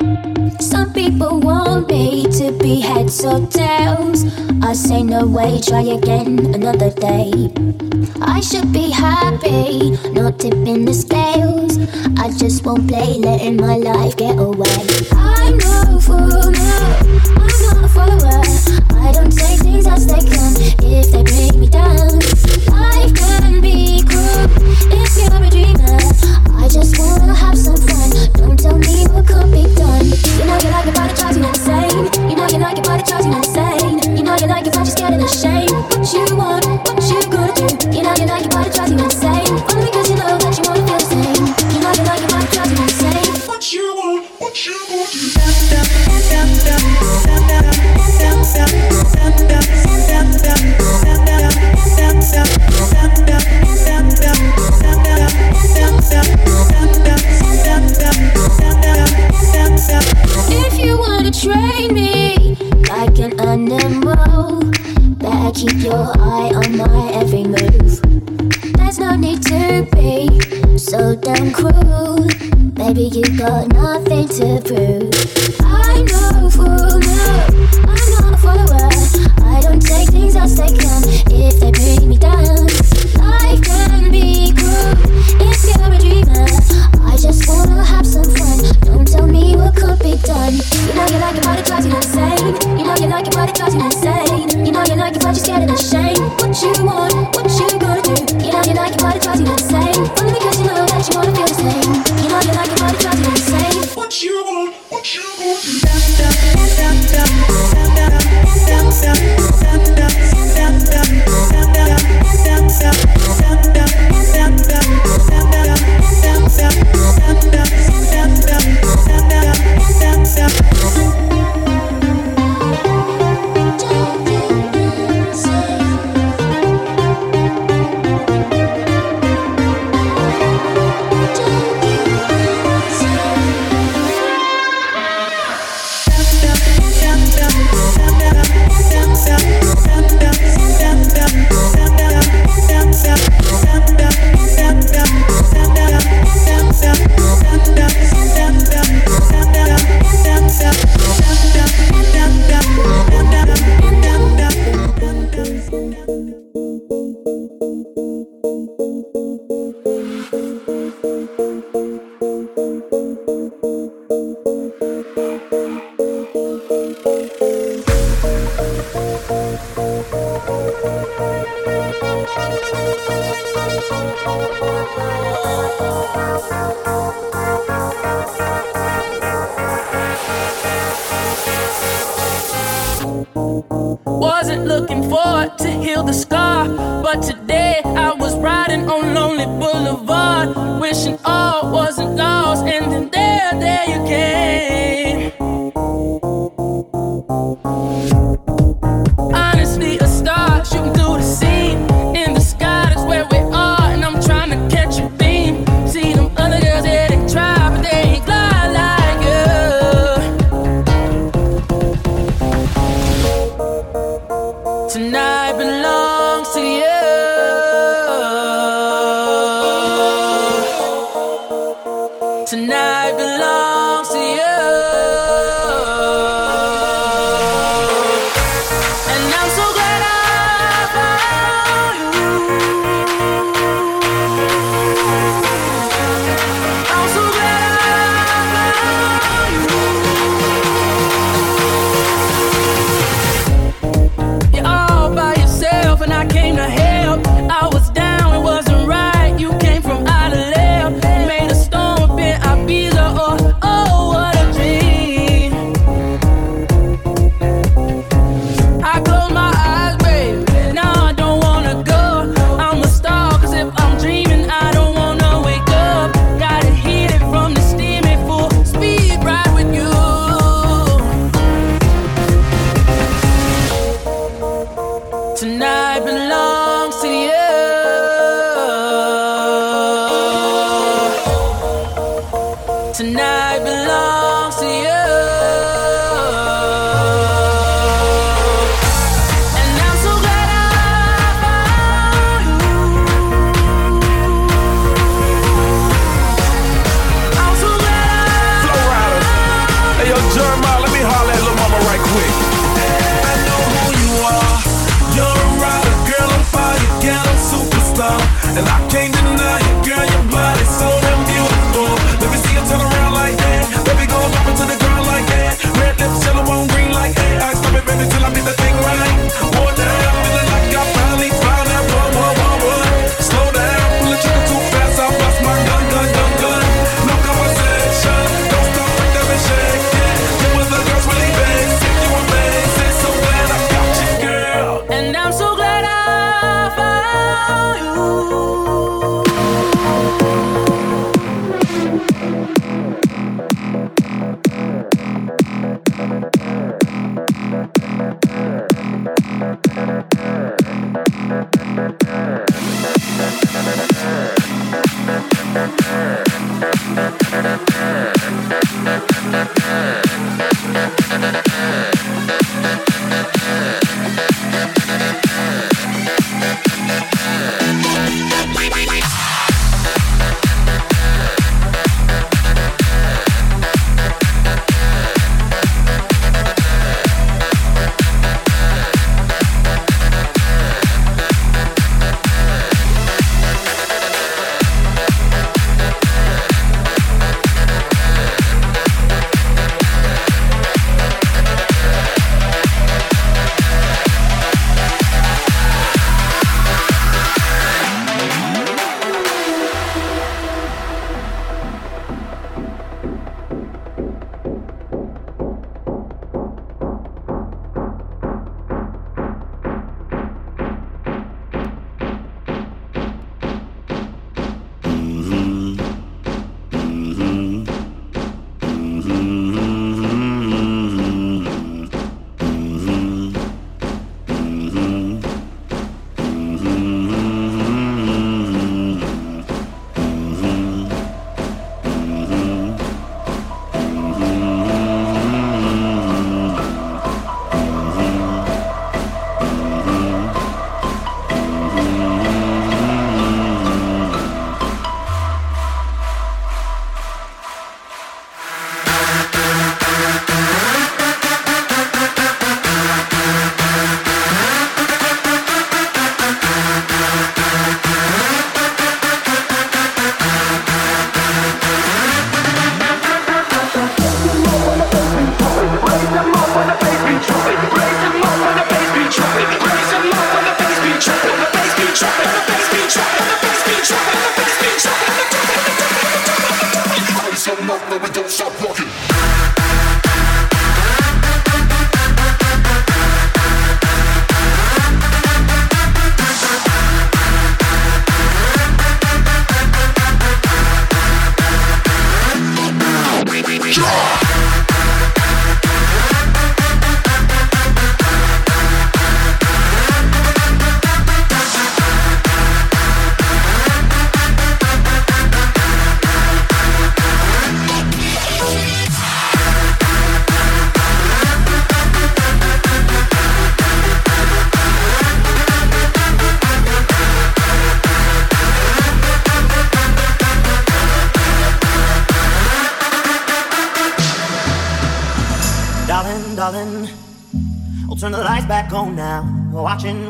Some people want me to be heads or tails. I say no way, try again another day. I should be happy, not tipping the scales. I just won't play, letting my life get away. I'm no fool, no, I'm not a follower. I don't say things as they come if they bring me down. Life can be cruel if you're a dreamer. I just wanna have some fun. Don't tell me what could be done. You know you like your body drives you insane. You know you like your body drives you insane. You know you like but you're scared and ashamed. Keep your eye on my every move. There's no need to be so damn cruel. Baby, you got nothing to prove. I'm no fool, no, I'm not a follower. I don't take things as they come if they bring me down. Life can be cruel if you're a dreamer. I just wanna have some fun. Don't tell me what could be done. You know you like your body drives you know you like your body drives you insane. You know you like it, but scared and ashamed. What you want, what you gonna do? You know you like your body drives you insane. Only because you know that you wanna feel the same.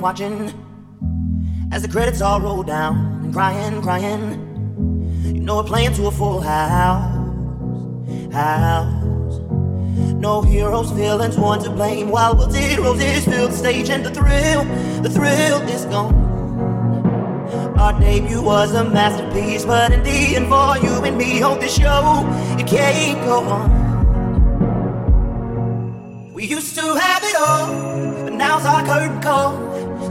Watching as the credits all roll down and crying, crying. You know we're playing to a full house, house. No heroes, villains, one to blame. While did roses fill the stage and the thrill, the thrill is gone. Our debut was a masterpiece, but in the end, for you and me, hold this show, it can't go on. We used to have it all, but now's our curtain call.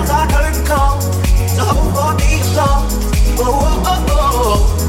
now's our curtain call. Hold for the applause. Oh, oh, oh, oh.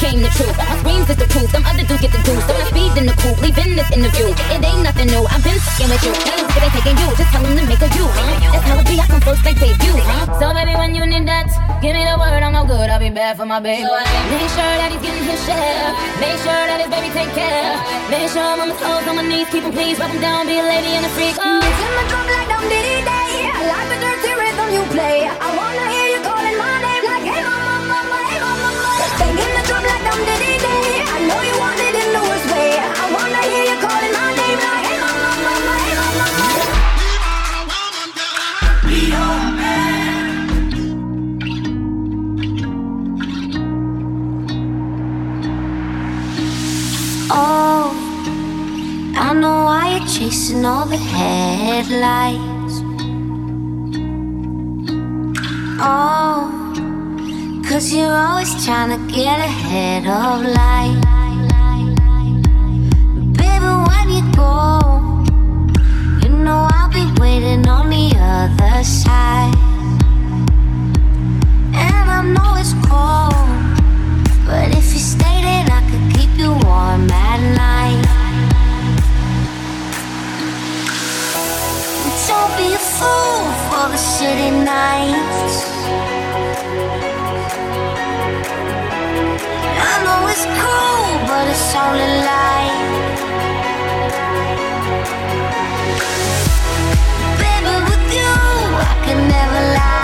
came the truth. My screams is the proof. Some other dudes get the goose. So I speed in the coop, leaving this interview. It ain't nothing new. I've been fucking with you. Dudes, it ain't taking you. Just tell them to make a you. Huh? That's how it be. I come first they pay you, Huh? So baby, when you need that, give me the word. I'm no good. I'll be bad for my baby. So make sure that he's getting his share. Make sure that his baby take care. Make sure I'm on my toes, on my knees, keep him please, rub him down, be a lady and a freak. Oh. It's in my drop like down diddy day. I like the dirty rhythm you play. I want I know why you're chasing all the headlights. Oh, cause you're always trying to get ahead of life. Baby, when you go, you know I'll be waiting on the other side. And I know it's cold, but if you stay, then I could keep you warm at night. Don't be a fool for the nights. I know it's cruel, but it's only life. Baby, with you, I can never lie.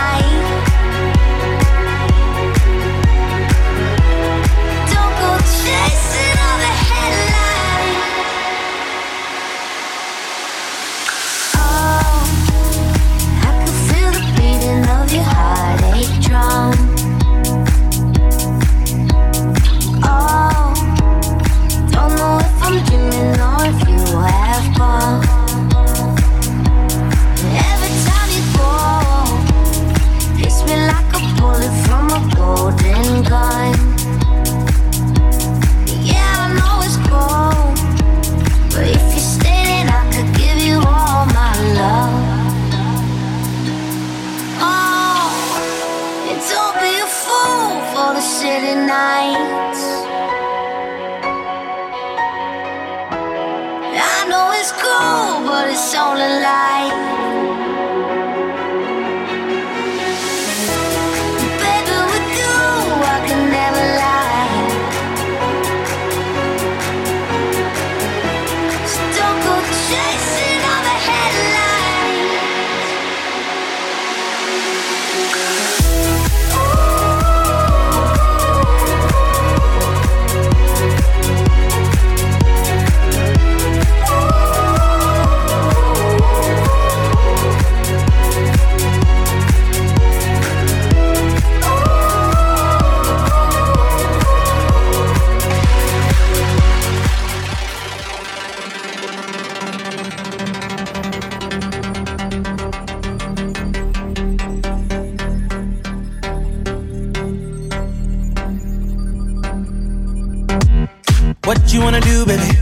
wanna do, baby?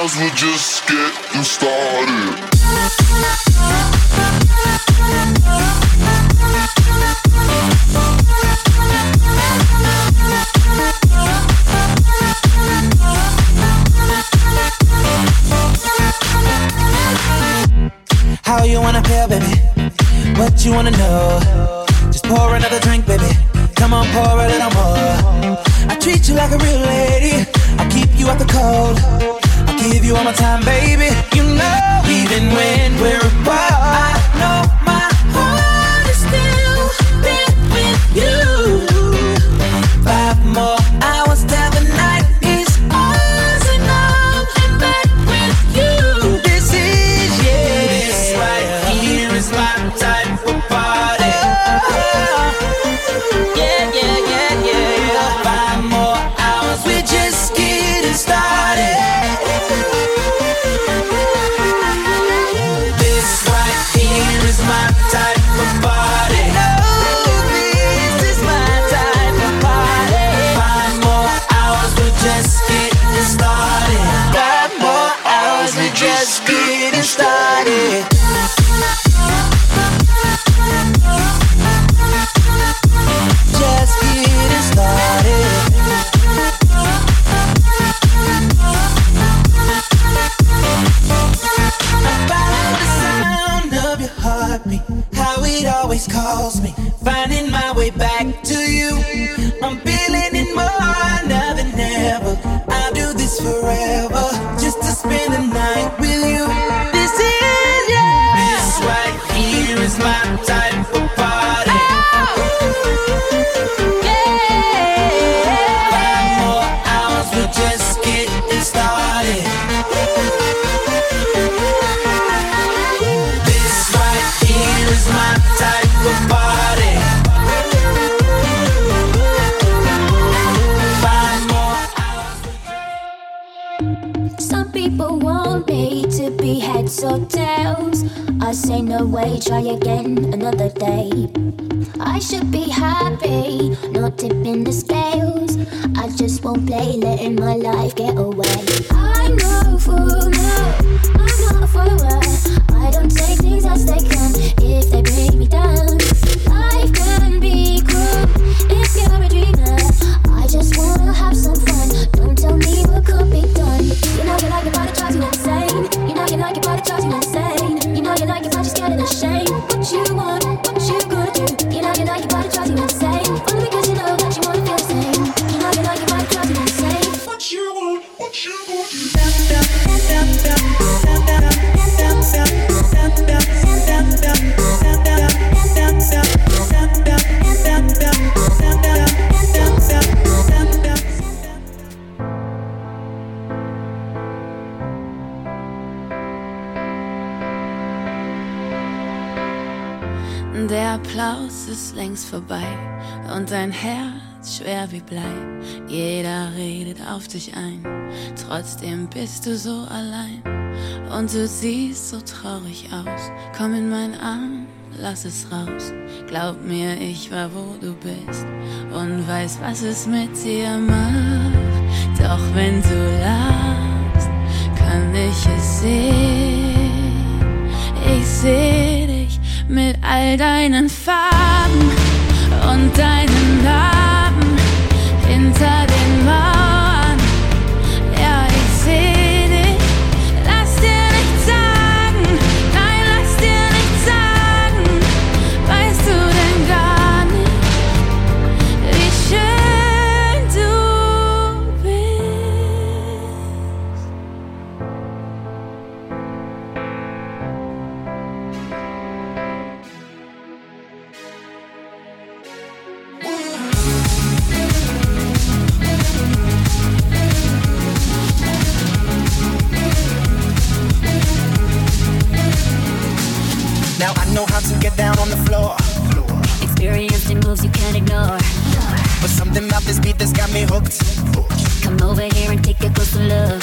Just started. How you wanna feel, baby? What you wanna know? one time again another day. I should be happy, not tipping the scales. I just won't play, letting my life get away. I'm no fool, no, I'm not a follower. I don't take things as they come if they bring me down. Life can be cruel if you're a dreamer. I just wanna have some fun. Don't tell me what could be done. vorbei und dein Herz schwer wie Blei. Jeder redet auf dich ein, trotzdem bist du so allein und du siehst so traurig aus. Komm in meinen Arm, lass es raus. Glaub mir, ich war wo du bist und weiß, was es mit dir macht. Doch wenn du lachst, kann ich es sehen. Ich seh dich mit all deinen Farben und deinen Namen hinter Now I know how to get down on the floor. Experienced in moves you can't ignore. But something about this beat that's got me hooked. Come over here and take a closer look.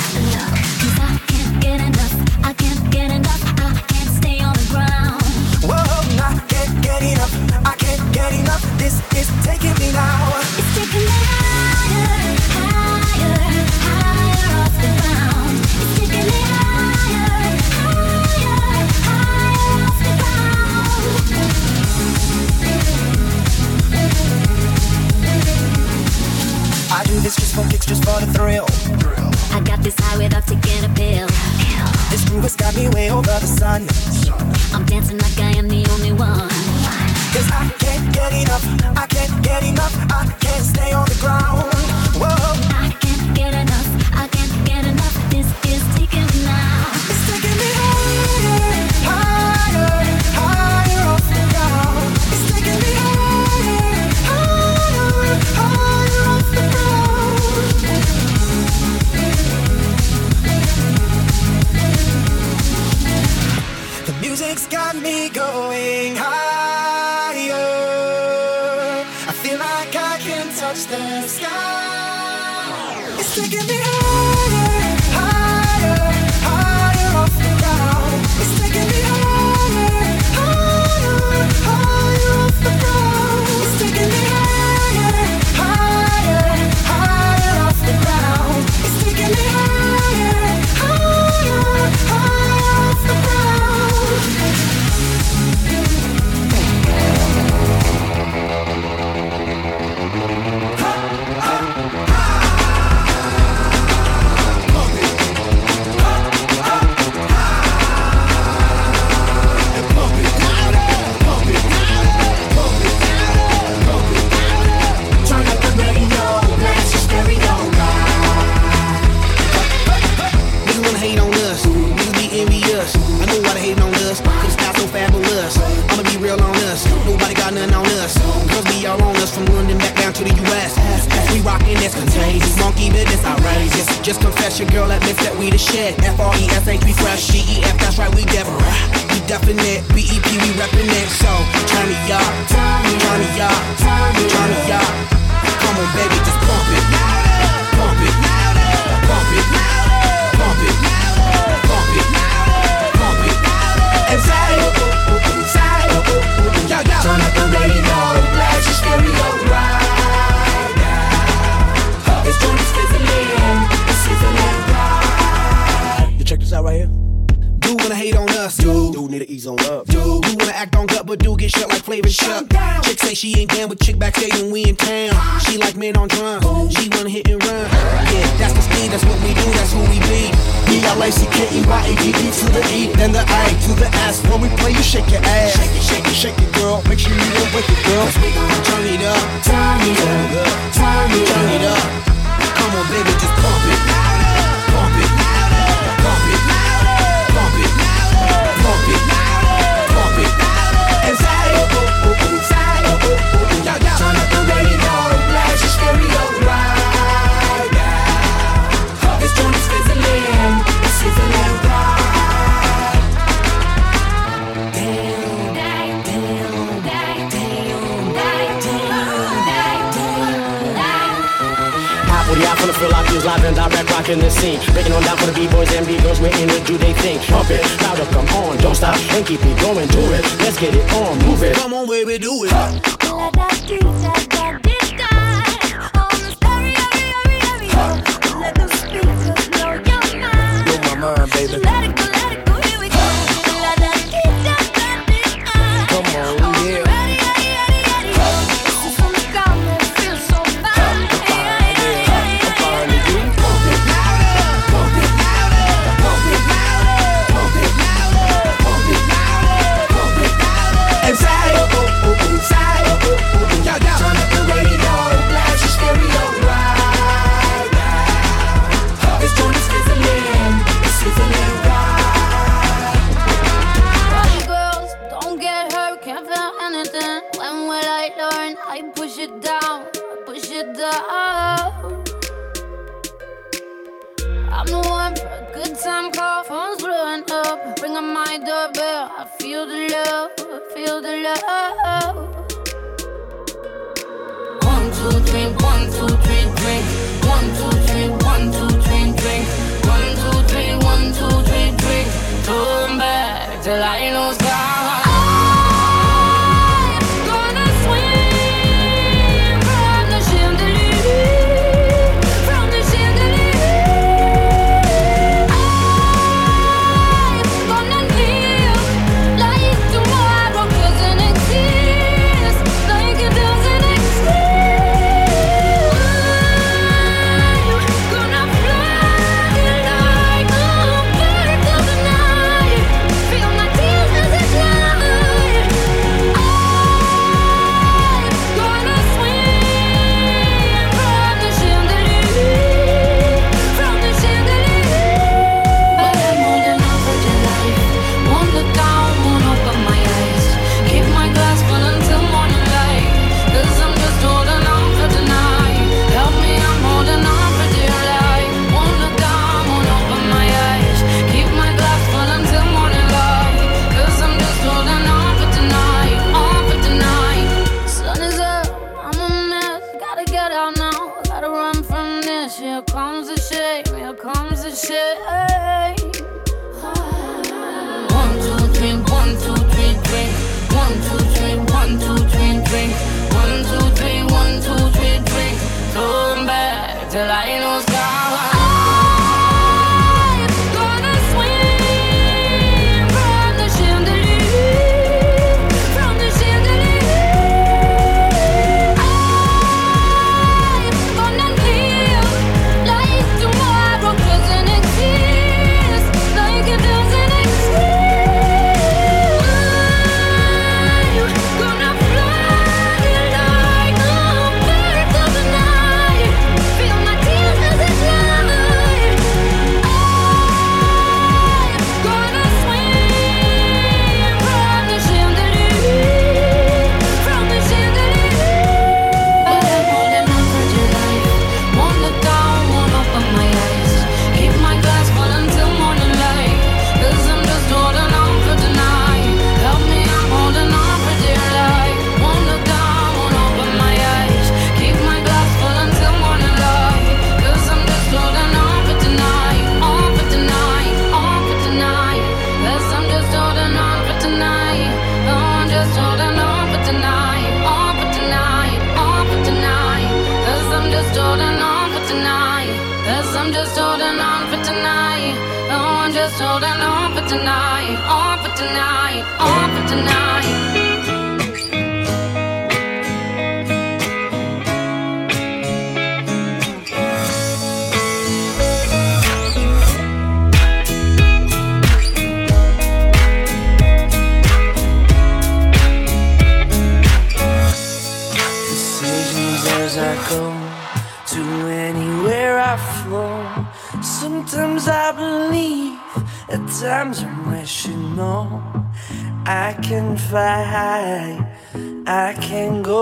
Taking me Your girl admits that we the shit. F R E S H, we fresh. G E F, that's right, we different. We definite. B E P, we reppin' it. So turn me up, turn me up, down, but chick backstage when we in town. She like men on drums. She wanna hit and run. Yeah, that's the speed. That's what we do. That's who we be. B L A C K E Y A D D to the E, then the A to the S. When we play, you shake your ass. Shake it, shake it, shake it, girl. Make sure you don't wake it, girl. Turn it up, Turn it up, turn it turn it up. Come on, baby, just pump it, pump it, damn. Hot booty, I finna feel like you live and direct rocking the scene. Breaking on down for the B-boys and B-girls, we're in it, do they think? Pump it, louder, come on, don't stop, and keep it going, do it. Let's get it on, move it. Come on, baby, do it. Blow my mind, baby. Let it go, let it go, my doorbell. I feel the love, I feel the love. One, two, three, one, two, three, three. One, two, three, one, two, three, three. One, two, three, one, two, three, three. Turn back till I lose.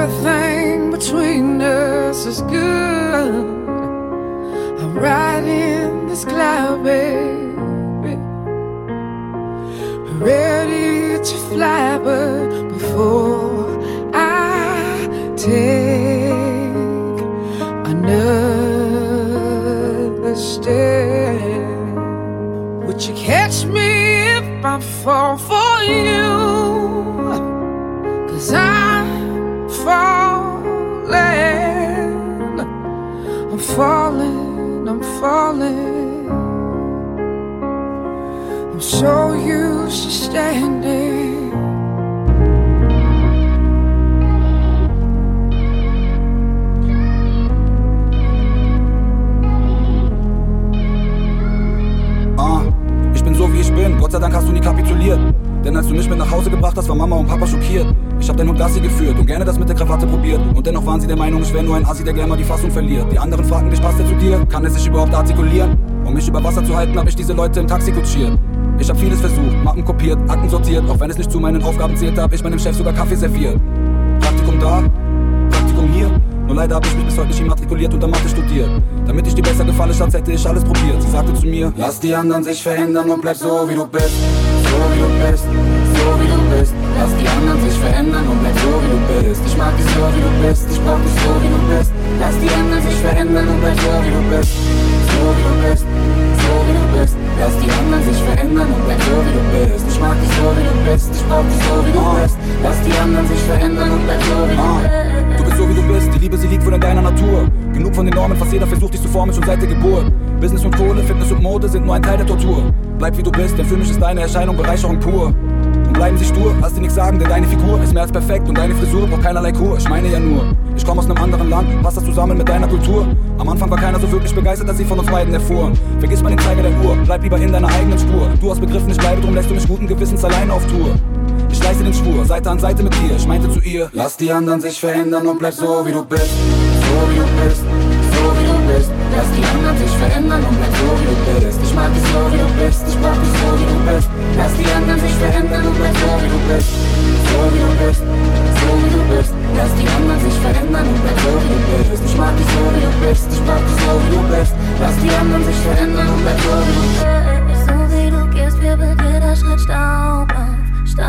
Everything between us is good. I'm riding this cloud, baby. Ready to fly, but before I take another step, would you catch me if I fall for you? So used to standing. Ah, ich bin so wie ich bin, Gott sei Dank hast du nie kapituliert. Denn als du mich mit nach Hause gebracht hast, war Mama und Papa schockiert. Ich hab deinen Hund Gassi geführt und gerne das mit der Krawatte probiert. Und dennoch waren sie der Meinung, ich wäre nur ein Assi, der gerne mal die Fassung verliert. Die anderen fragten dich, passt er zu dir? Kann er sich überhaupt artikulieren? Um mich über Wasser zu halten, hab ich diese Leute im Taxi kutschiert. Ich hab vieles versucht, Mappen kopiert, Akten sortiert. Auch wenn es nicht zu meinen Aufgaben zählte, hab ich meinem Chef sogar Kaffee serviert. Praktikum da, Praktikum hier. Nur leider hab ich mich bis heute nicht immatrikuliert und der Mathe studiert. Damit ich dir besser gefalle, statt hätte ich alles probiert. Sie sagte zu mir, lass die anderen sich verändern und bleib so wie du bist. So wie du bist, so wie du bist. Lass die anderen sich verändern und bleib so wie du bist. Ich mag dich so wie du bist, ich brauch dich so wie du bist. Lass die anderen sich verändern und bleib so wie du bist. So wie du bist, so wie du bist. Lass die anderen sich verändern und bleib so wie du bist. Ich mag dich so wie du bist, ich brauch dich so wie du bist. Lass die anderen sich verändern und bleib so wie du bist. Du bist so wie du bist, die Liebe sie liegt wohl in deiner Natur. Genug von den Normen, fast jeder versucht dich zu formen schon seit der Geburt. Business und Kohle, Fitness und Mode sind nur ein Teil der Tortur. Bleib wie du bist, denn für mich ist deine Erscheinung Bereicherung pur. Bleiben sie stur, lass dir nichts sagen, denn deine Figur ist mehr als perfekt und deine Frisur braucht keinerlei Kur. Ich meine ja nur, ich komme aus einem anderen Land, passt das zusammen mit deiner Kultur? Am Anfang war keiner so wirklich begeistert, dass sie von uns beiden erfuhren. Vergiss mal den Zeiger der Uhr, bleib lieber in deiner eigenen Spur. Du hast begriffen, ich bleibe, drum lässt du mich guten Gewissens allein auf Tour. Ich leiste den Schwur, Seite an Seite mit dir. Ich meinte zu ihr, lass die anderen sich verändern und bleib so wie du bist. So wie du bist, so wie du bist dass die anderen sich verändern und bleib so wie du bist. Ich mag dich so wie du bist, ich mag dich so wie du bist. Lass die anderen sich verändern und bleib so wie du bist. So wie du bist, so wie du bist. Lass die anderen sich verändern und bleib so wie du bist. Ich mag dich so wie du bist, ich mag dich so wie du bist. Lass die anderen sich verändern und bleib so wie du bist. So wie du gehst, wir bei dir Schritt Staub auf, Staub.